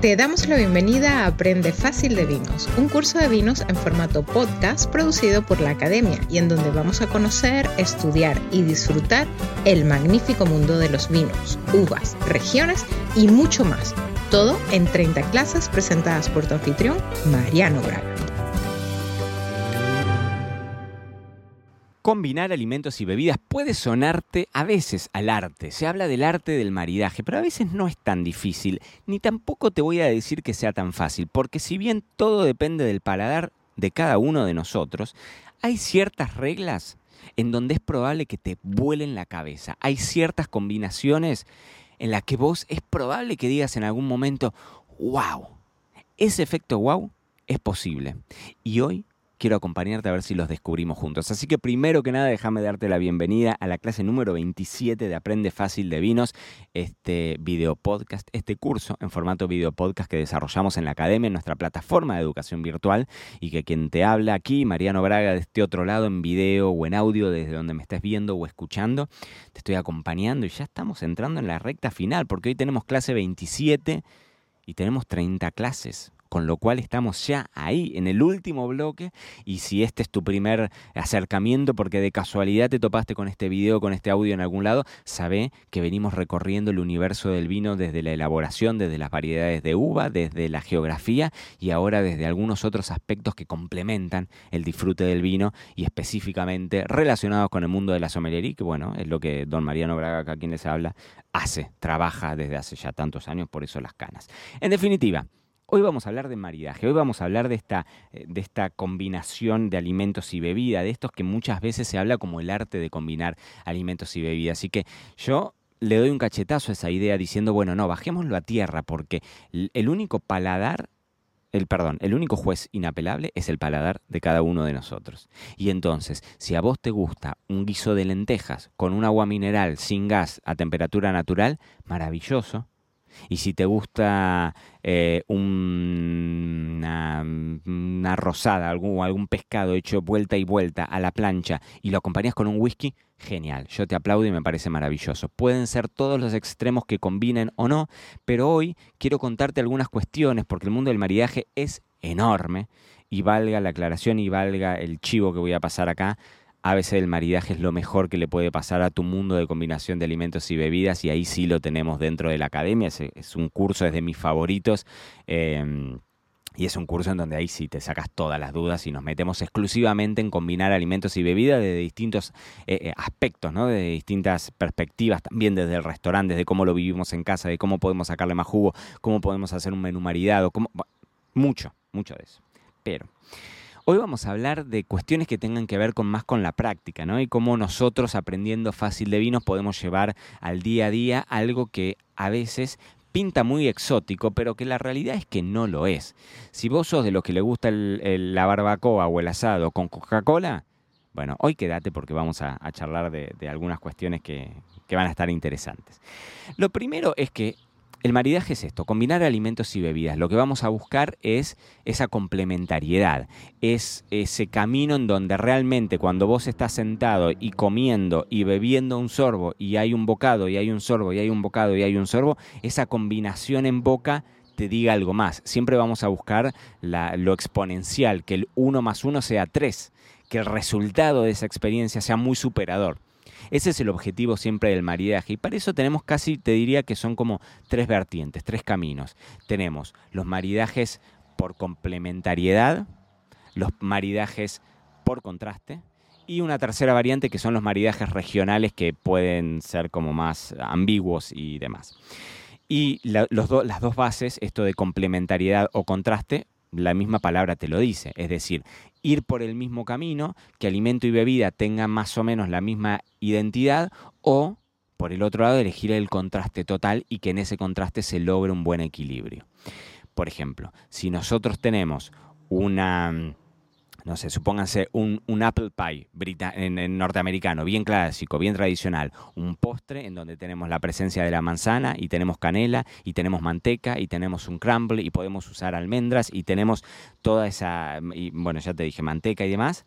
Te damos la bienvenida a Aprende Fácil de Vinos, un curso de vinos en formato podcast producido por la Academia y en donde vamos a conocer, estudiar y disfrutar el magnífico mundo de los vinos, uvas, regiones y mucho más. Todo en 30 clases presentadas por tu anfitrión, Mariano Braga. Combinar alimentos y bebidas puede sonarte a veces al arte. Se habla del arte del maridaje, pero a veces no es tan difícil, ni tampoco te voy a decir que sea tan fácil, porque si bien todo depende del paladar de cada uno de nosotros, hay ciertas reglas en donde es probable que te vuelen la cabeza. Hay ciertas combinaciones en las que vos es probable que digas en algún momento, wow, ese efecto wow es posible. Y hoy quiero acompañarte a ver si los descubrimos juntos. Así que primero que nada, déjame darte la bienvenida a la clase número 27 de Aprende Fácil de Vinos, este video podcast, este curso en formato video podcast que desarrollamos en la academia, en nuestra plataforma de educación virtual, y que quien te habla aquí, Mariano Braga, de este otro lado, en video o en audio, desde donde me estés viendo o escuchando, te estoy acompañando y ya estamos entrando en la recta final, porque hoy tenemos clase 27 y tenemos 30 clases con lo cual estamos ya ahí, en el último bloque, y si este es tu primer acercamiento porque de casualidad te topaste con este video, con este audio en algún lado, sabe que venimos recorriendo el universo del vino desde la elaboración, desde las variedades de uva, desde la geografía y ahora desde algunos otros aspectos que complementan el disfrute del vino y específicamente relacionados con el mundo de la sommelería, que bueno, es lo que don Mariano Braga, acá quien les habla, hace, trabaja desde hace ya tantos años, por eso las canas. En definitiva, Hoy vamos a hablar de maridaje, hoy vamos a hablar de esta, eh, de esta combinación de alimentos y bebidas, de estos que muchas veces se habla como el arte de combinar alimentos y bebidas. Así que yo le doy un cachetazo a esa idea diciendo, bueno, no, bajémoslo a tierra porque el único paladar, el perdón, el único juez inapelable es el paladar de cada uno de nosotros. Y entonces, si a vos te gusta un guiso de lentejas con un agua mineral sin gas a temperatura natural, maravilloso y si te gusta eh, una, rosada, algún, algún pescado hecho vuelta y vuelta a la plancha y lo acompañas con un whisky, genial. Yo te aplaudo y me parece maravilloso. Pueden ser todos los extremos que combinen o no, pero hoy quiero contarte algunas cuestiones porque el mundo del maridaje es enorme y valga la aclaración y valga el chivo que voy a pasar acá a veces el maridaje es lo mejor que le puede pasar a tu mundo de combinación de alimentos y bebidas y ahí sí lo tenemos dentro de la academia. Es, un curso, es de mis favoritos. Em, y es un curso en donde ahí sí te sacas todas las dudas y nos metemos exclusivamente en combinar alimentos y bebidas de distintos eh, eh, aspectos, ¿no? de distintas perspectivas, también desde el restaurante, desde cómo lo vivimos en casa, de cómo podemos sacarle más jugo, cómo podemos hacer un menú maridado, cómo... mucho, mucho de eso. Pero Hoy vamos a hablar de cuestiones que tengan que ver con más con la práctica, ¿no? Y cómo nosotros aprendiendo fácil de vinos podemos llevar al día a día algo que a veces pinta muy exótico, pero que la realidad es que no lo es. Si vos sos de los que le gusta la barbacoa o el asado con Coca-Cola, bueno, hoy quédate porque vamos a, charlar de, algunas cuestiones que, que van a estar interesantes. Lo primero es que el maridaje es esto, combinar alimentos y bebidas. Lo que vamos a buscar es esa complementariedad, es ese camino en donde realmente cuando vos estás sentado y comiendo y bebiendo un sorbo y hay un bocado y hay un sorbo y hay un bocado y hay un sorbo, esa combinación en boca te diga algo más. Siempre vamos a buscar lo exponencial, que el 1 más 1 sea 3, que el resultado de esa experiencia sea muy superador. Ese es el objetivo siempre del maridaje. Y para eso tenemos casi, te diría que son como tres vertientes, tres caminos. Tenemos los maridajes por complementariedad, los maridajes por contraste y una tercera variante que son los maridajes regionales que pueden ser como más ambiguos y demás. Y las dos bases, esto de complementariedad o contraste, la misma palabra te lo dice, es decir, ir por el mismo camino, que alimento y bebida tengan más o menos la misma identidad, o por el otro lado elegir el contraste total y que en ese contraste se logre un buen equilibrio. Por ejemplo, si nosotros tenemos una no sé, supónganse un, apple pie en, norteamericano, bien clásico, bien tradicional, un postre en donde tenemos la presencia de la manzana y tenemos canela y tenemos manteca y tenemos un crumble y podemos usar almendras y tenemos toda esa, y, bueno, ya te dije, manteca y demás.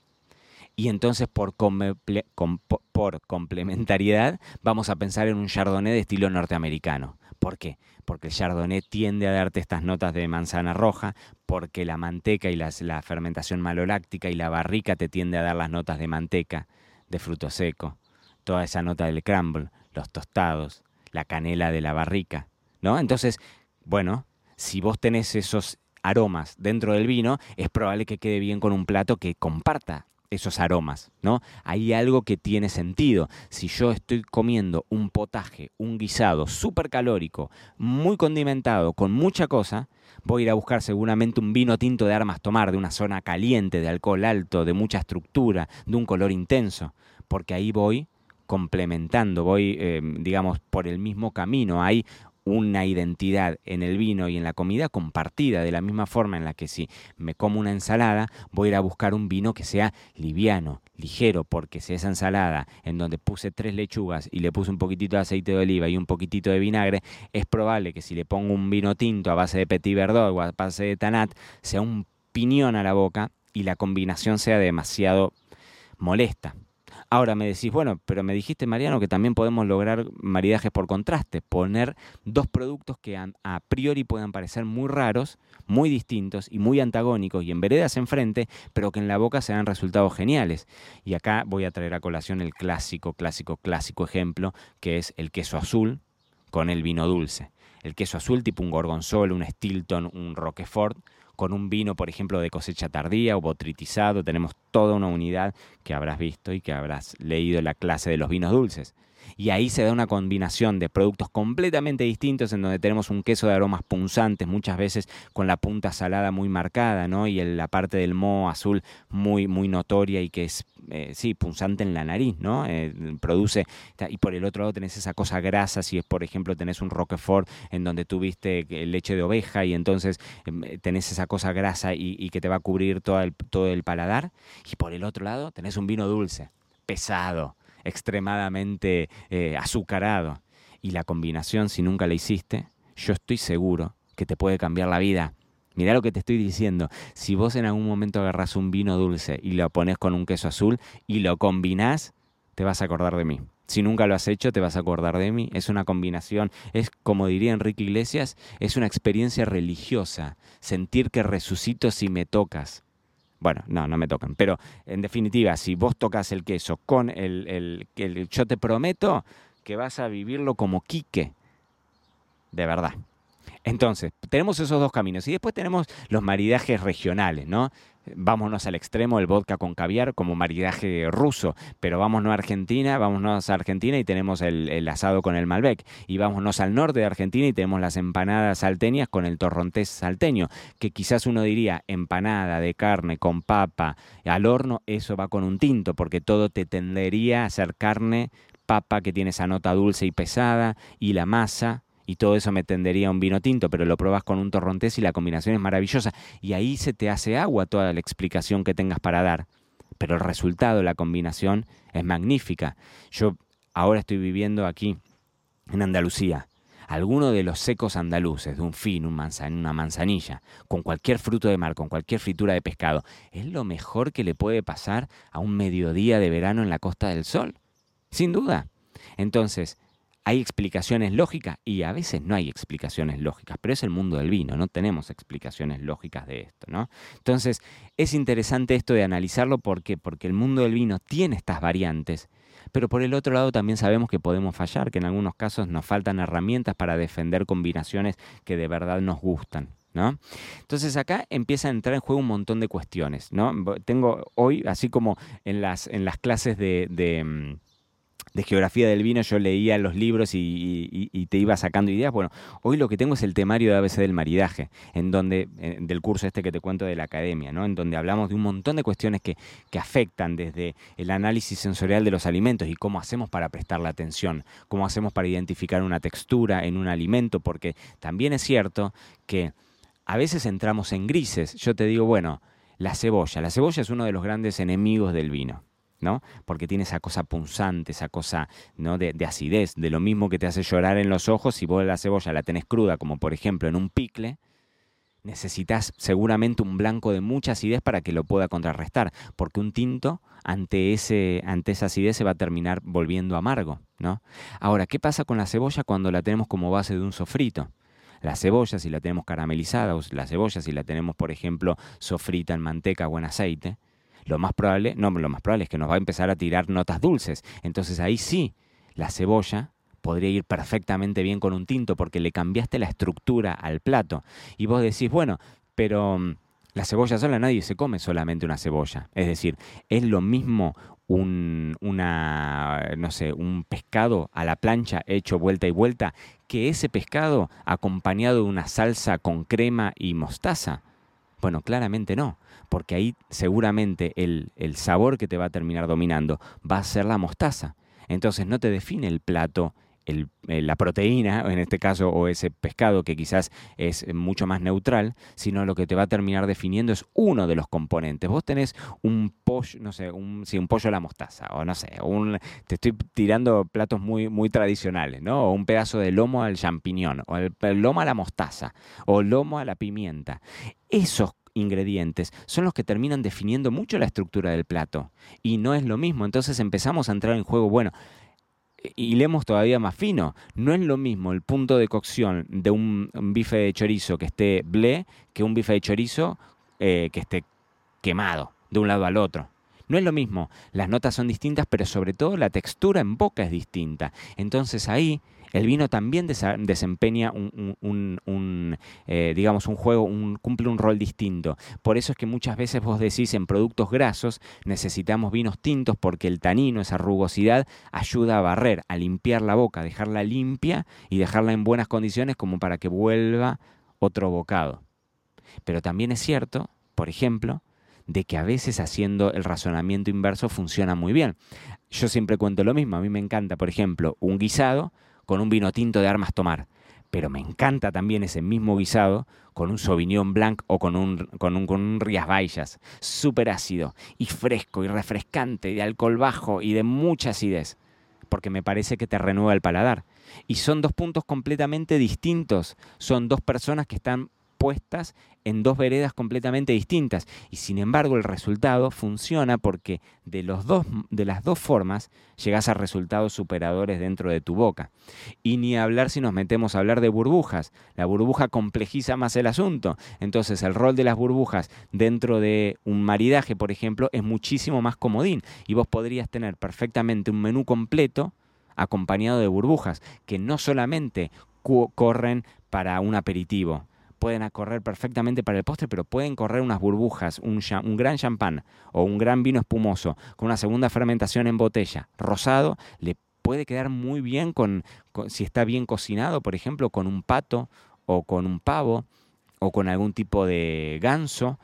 Y entonces por, por complementariedad vamos a pensar en un chardonnay de estilo norteamericano ¿Por qué? Porque el chardonnay tiende a darte estas notas de manzana roja, porque la manteca y la fermentación maloláctica y la barrica te tiende a dar las notas de manteca, de fruto seco, toda esa nota del crumble, los tostados, la canela de la barrica, ¿no? Entonces, bueno, si vos tenés esos aromas dentro del vino, es probable que quede bien con un plato que comparta esos aromas, ¿no? Hay algo que tiene sentido. Si yo estoy comiendo un potaje, un guisado súper calórico, muy condimentado, con mucha cosa, voy a ir a buscar seguramente un vino tinto de armas tomar, de una zona caliente, de alcohol alto, de mucha estructura, de un color intenso, porque ahí voy complementando, voy, eh, digamos, por el mismo camino. Hay una identidad en el vino y en la comida compartida, de la misma forma en la que si me como una ensalada, voy a ir a buscar un vino que sea liviano, ligero, porque si esa ensalada en donde puse tres lechugas y le puse un poquitito de aceite de oliva y un poquitito de vinagre, es probable que si le pongo un vino tinto a base de Petit Verdot o a base de Tanat, sea un piñón a la boca y la combinación sea demasiado molesta. Ahora me decís, bueno, pero me dijiste, Mariano, que también podemos lograr maridajes por contraste, poner dos productos que a, priori puedan parecer muy raros, muy distintos y muy antagónicos y en veredas enfrente, pero que en la boca se dan resultados geniales. Y acá voy a traer a colación el clásico, clásico, clásico ejemplo, que es el queso azul con el vino dulce. El queso azul tipo un gorgonzola, un Stilton, un Roquefort, con un vino, por ejemplo, de cosecha tardía o botritizado. Tenemos toda una unidad que habrás visto y que habrás leído en la clase de los vinos dulces y ahí se da una combinación de productos completamente distintos en donde tenemos un queso de aromas punzantes, muchas veces con la punta salada muy marcada, ¿no? Y la parte del moho azul muy, muy notoria y que es, eh, sí, punzante en la nariz, ¿no? Eh, produce, y por el otro lado tenés esa cosa grasa, si es, por ejemplo, tenés un Roquefort en donde tuviste leche de oveja y entonces em, tenés esa cosa grasa y, que te va a cubrir todo el, todo el paladar, y por el otro lado tenés un vino dulce, pesado, extremadamente eh, azucarado. Y la combinación, si nunca la hiciste, yo estoy seguro que te puede cambiar la vida. Mirá lo que te estoy diciendo. Si vos en algún momento agarras un vino dulce y lo pones con un queso azul y lo combinás, te vas a acordar de mí. Si nunca lo has hecho, te vas a acordar de mí. Es una combinación, es como diría Enrique Iglesias, es una experiencia religiosa. Sentir que resucito si me tocas. Bueno, no, no me tocan. Pero en definitiva, si vos tocas el queso con el, el, el yo te prometo que vas a vivirlo como Quique. De verdad. Entonces, tenemos esos dos caminos. Y después tenemos los maridajes regionales, ¿no? Vámonos al extremo del vodka con caviar como maridaje ruso, pero vámonos a Argentina, vámonos a Argentina y tenemos el, asado con el Malbec, y vámonos al norte de Argentina y tenemos las empanadas salteñas con el torrontés salteño, que quizás uno diría empanada de carne con papa al horno, eso va con un tinto, porque todo te tendería a ser carne, papa que tiene esa nota dulce y pesada, y la masa, y todo eso me tendería a un vino tinto, pero lo probas con un torrontés y la combinación es maravillosa. Y ahí se te hace agua toda la explicación que tengas para dar. Pero el resultado, la combinación, es magnífica. Yo ahora estoy viviendo aquí, en Andalucía. Alguno de los secos andaluces, de un fin, un una manzanilla, con cualquier fruto de mar, con cualquier fritura de pescado, es lo mejor que le puede pasar a un mediodía de verano en la Costa del Sol. Sin duda. Entonces, hay explicaciones lógicas y a veces no hay explicaciones lógicas, pero es el mundo del vino, no tenemos explicaciones lógicas de esto, ¿no? Entonces, es interesante esto de analizarlo porque porque el mundo del vino tiene estas variantes, pero por el otro lado también sabemos que podemos fallar, que en algunos casos nos faltan herramientas para defender combinaciones que de verdad nos gustan. ¿No? Entonces acá empieza a entrar en juego un montón de cuestiones, ¿no? Tengo hoy, así como en las, en las clases de mm, de geografía del vino yo leía los libros y, te iba sacando ideas. Bueno, hoy lo que tengo es el temario de ABC del maridaje, en donde, del curso este que te cuento de la academia, ¿no? En donde hablamos de un montón de cuestiones que, que afectan desde el análisis sensorial de los alimentos y cómo hacemos para prestar la atención, cómo hacemos para identificar una textura en un alimento, porque también es cierto que a veces entramos en grises. Yo te digo, bueno, la cebolla. La cebolla es uno de los grandes enemigos del vino. ¿No? Porque tiene esa cosa punzante, esa cosa ¿no? de, acidez, de lo mismo que te hace llorar en los ojos si vos la cebolla la tenés cruda, como por ejemplo en un picle, necesitas seguramente un blanco de mucha acidez para que lo pueda contrarrestar, porque un tinto ante, ese, ante esa acidez se va a terminar volviendo amargo, ¿no? Ahora, ¿qué pasa con la cebolla cuando la tenemos como base de un sofrito? La cebolla, si la tenemos caramelizada, o la cebolla, si la tenemos, por ejemplo, sofrita en manteca o en aceite, lo más probable, no, lo más probable es que nos va a empezar a tirar notas dulces. Entonces ahí sí, la cebolla podría ir perfectamente bien con un tinto porque le cambiaste la estructura al plato. Y vos decís, bueno, pero mm, la cebolla sola nadie se come solamente una cebolla. Es decir, es lo mismo un, una, no sé, un pescado a la plancha hecho vuelta y vuelta que ese pescado acompañado de una salsa con crema y mostaza. Bueno, claramente no, porque ahí seguramente el, el sabor que te va a terminar dominando va a ser la mostaza. Entonces no te define el plato el, eh, la proteína, en este caso, o ese pescado que quizás es mucho más neutral, sino lo que te va a terminar definiendo es uno de los componentes. Vos tenés un pollo, no sé, un, un pollo a la mostaza, o no sé, un, te estoy tirando platos muy, muy tradicionales, ¿no? O un pedazo de lomo al champiñón, o el, el lomo a la mostaza, o lomo a la pimienta. Esos ingredientes son los que terminan definiendo mucho la estructura del plato. Y no es lo mismo. Entonces empezamos a entrar en juego, bueno, y leemos todavía más fino. No es lo mismo el punto de cocción de un, bife de chorizo que esté ble que un bife de chorizo eh, que esté quemado de un lado al otro. No es lo mismo, las notas son distintas, pero sobre todo la textura en boca es distinta. Entonces ahí el vino también desempeña un, eh, digamos, un juego, cumple un rol distinto. Por eso es que muchas veces vos decís en productos grasos necesitamos vinos tintos porque el tanino, esa rugosidad, ayuda a barrer, a limpiar la boca, dejarla limpia y dejarla en buenas condiciones como para que vuelva otro bocado. Pero también es cierto, por ejemplo, de que a veces haciendo el razonamiento inverso funciona muy bien. Yo siempre cuento lo mismo, a mí me encanta, por ejemplo, un guisado con un vino tinto de armas tomar. Pero me encanta también ese mismo guisado con un Sauvignon Blanc o con un, con un, con un Rías súper ácido y fresco y refrescante, de alcohol bajo y de mucha acidez, porque me parece que te renueva el paladar. Y son dos puntos completamente distintos, son dos personas que están puestas en dos veredas completamente distintas. Y sin embargo el resultado funciona porque de, los dos, de las dos formas llegas a resultados superadores dentro de tu boca. Y ni hablar si nos metemos a hablar de burbujas. La burbuja complejiza más el asunto. Entonces el rol de las burbujas dentro de un maridaje, por ejemplo, es muchísimo más comodín. Y vos podrías tener perfectamente un menú completo acompañado de burbujas, que no solamente corren para un aperitivo, pueden correr perfectamente para el postre, pero pueden correr unas burbujas, un, gran champán o un gran vino espumoso con una segunda fermentación en botella, rosado, le puede quedar muy bien con, si está bien cocinado, por ejemplo, con un pato o con un pavo o con algún tipo de ganso,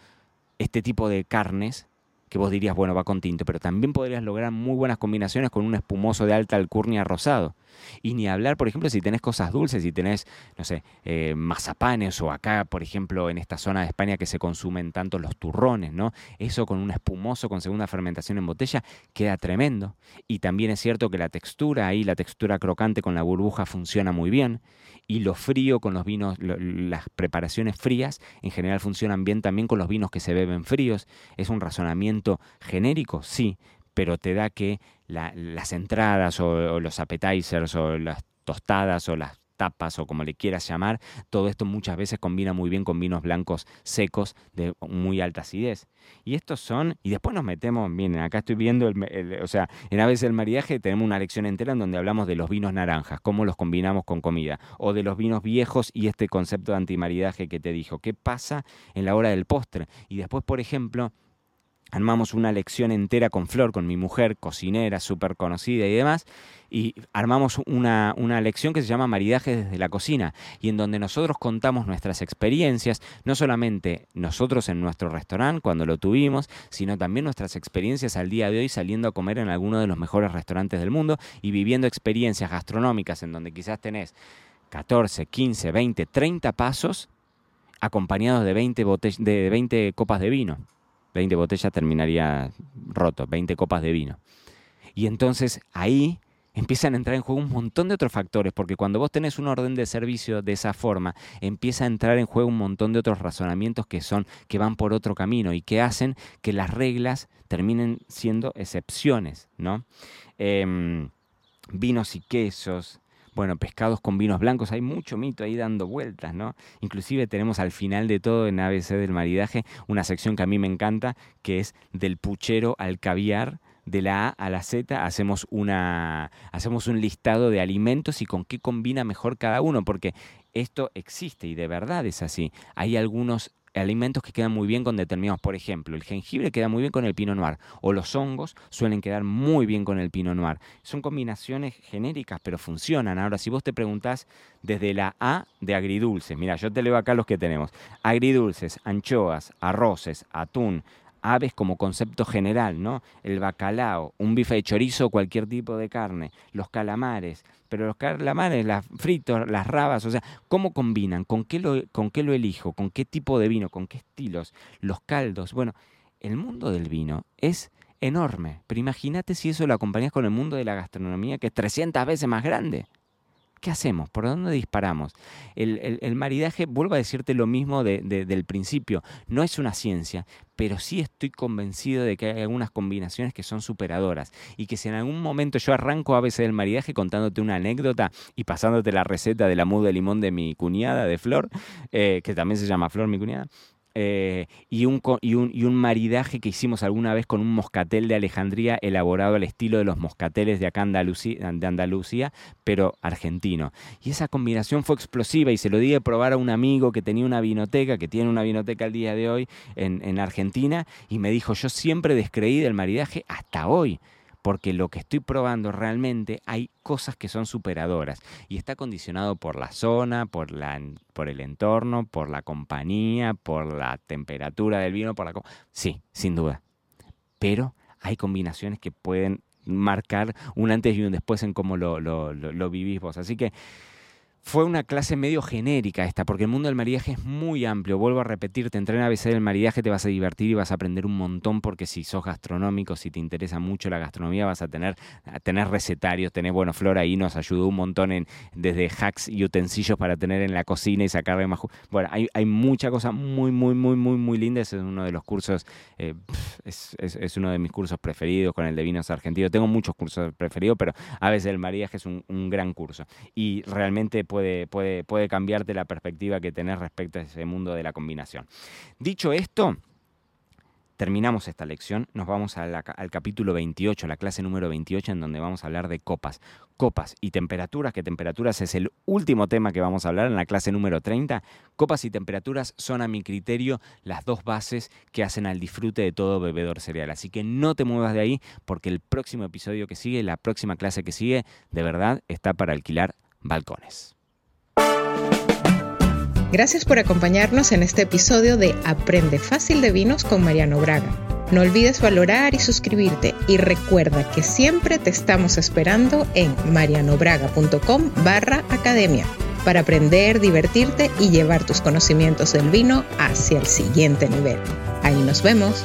este tipo de carnes que vos dirías, bueno, va con tinto, pero también podrías lograr muy buenas combinaciones con un espumoso de alta alcurnia rosado. Y ni hablar, por ejemplo, si tenés cosas dulces, si tenés, no sé, eh, mazapanes o acá, por ejemplo, en esta zona de España que se consumen tanto los turrones, ¿no? Eso con un espumoso, con segunda fermentación en botella, queda tremendo. Y también es cierto que la textura ahí, la textura crocante con la burbuja funciona muy bien. Y lo frío con los vinos, las preparaciones frías, en general funcionan bien también con los vinos que se beben fríos. Es un razonamiento genérico, sí, pero te da que las entradas o, los appetizers o las tostadas o las tapas o como le quieras llamar, todo esto muchas veces combina muy bien con vinos blancos secos de muy alta acidez. Y estos son, y después nos metemos, miren, acá estoy viendo, el, o sea, en Aves del Mariaje tenemos una lección entera en donde hablamos de los vinos naranjas, cómo los combinamos con comida, o de los vinos viejos y este concepto de antimaridaje que te dijo, qué pasa en la hora del postre. Y después, por ejemplo, armamos una lección entera con Flor, con mi mujer, cocinera, súper conocida y demás, y armamos una, una, lección que se llama Maridaje desde la cocina, y en donde nosotros contamos nuestras experiencias, no solamente nosotros en nuestro restaurante cuando lo tuvimos, sino también nuestras experiencias al día de hoy saliendo a comer en alguno de los mejores restaurantes del mundo y viviendo experiencias gastronómicas en donde quizás tenés 14, 15, 20, 30 pasos acompañados de 20, de 20 copas de vino. 20 botellas terminaría roto, 20 copas de vino. Y entonces ahí empiezan a entrar en juego un montón de otros factores, porque cuando vos tenés un orden de servicio de esa forma, empieza a entrar en juego un montón de otros razonamientos que son, que van por otro camino y que hacen que las reglas terminen siendo excepciones, ¿no? Em, vinos y quesos, bueno, pescados con vinos blancos, hay mucho mito ahí dando vueltas, ¿no? Inclusive tenemos al final de todo en ABC del maridaje una sección que a mí me encanta, que es del puchero al caviar, de la A a la Z hacemos, una, hacemos un listado de alimentos y con qué combina mejor cada uno, porque esto existe y de verdad es así. Hay algunos alimentos que quedan muy bien con determinados, por ejemplo, el jengibre queda muy bien con el pino noir o los hongos suelen quedar muy bien con el pino noir. Son combinaciones genéricas, pero funcionan. Ahora, si vos te preguntás desde la A de agridulces, mira, yo te leo acá los que tenemos. Agridulces, anchoas, arroces, atún, aves como concepto general, ¿no? El bacalao, un bife de chorizo, cualquier tipo de carne, los calamares, pero los calamares, las fritos, las rabas, o sea, ¿cómo combinan? ¿Con qué, lo, ¿Con qué lo elijo? ¿Con qué tipo de vino? ¿Con qué estilos? Los caldos. Bueno, el mundo del vino es enorme, pero imagínate si eso lo acompañas con el mundo de la gastronomía, que es 300 veces más grande. ¿Qué hacemos? ¿Por dónde disparamos? El, maridaje, vuelvo a decirte lo mismo del principio, no es una ciencia, pero sí estoy convencido de que hay algunas combinaciones que son superadoras y que si en algún momento yo arranco a veces del maridaje contándote una anécdota y pasándote la receta de la muda de limón de mi cuñada, de Flor, eh, que también se llama Flor, mi cuñada, eh, y, un, y, un, y, un, maridaje que hicimos alguna vez con un moscatel de Alejandría elaborado al estilo de los moscateles de acá Andalucía, de Andalucía, pero argentino. Y esa combinación fue explosiva y se lo di a probar a un amigo que tenía una vinoteca, que tiene una vinoteca al día de hoy en, en Argentina, y me dijo, yo siempre descreí del maridaje hasta hoy porque lo que estoy probando realmente hay cosas que son superadoras y está condicionado por la zona, por, la, por el entorno, por la compañía, por la temperatura del vino, por la... Sí, sin duda. Pero hay combinaciones que pueden marcar un antes y un después en cómo lo, lo, lo vivís vos. Así que fue una clase medio genérica esta, porque el mundo del maridaje es muy amplio. Vuelvo a repetirte, entrar en ABC del maridaje te vas a divertir y vas a aprender un montón, porque si sos gastronómico, si te interesa mucho la gastronomía, vas a tener, a tener recetarios, tenés, bueno, Flora ahí nos ayudó un montón en desde hacks y utensilios para tener en la cocina y sacarle más. Bueno, hay, hay mucha cosa muy, muy, muy, muy, muy linda. Ese es uno de los cursos, eh, es, es, uno de mis cursos preferidos con el de vinos argentinos. Tengo muchos cursos preferidos, pero a veces el maridaje es un, un gran curso. Y realmente puede, cambiarte la perspectiva que tenés respecto a ese mundo de la combinación. Dicho esto, terminamos esta lección, nos vamos al capítulo 28, la clase número 28, en donde vamos a hablar de copas. Copas y temperaturas, que temperaturas es el último tema que vamos a hablar en la clase número 30. Copas y temperaturas son a mi criterio las dos bases que hacen al disfrute de todo bebedor cereal. Así que no te muevas de ahí porque el próximo episodio que sigue, la próxima clase que sigue, de verdad está para alquilar balcones. Gracias por acompañarnos en este episodio de Aprende Fácil de Vinos con Mariano Braga. No olvides valorar y suscribirte y recuerda que siempre te estamos esperando en marianobraga.com barra academia para aprender, divertirte y llevar tus conocimientos del vino hacia el siguiente nivel. Ahí nos vemos.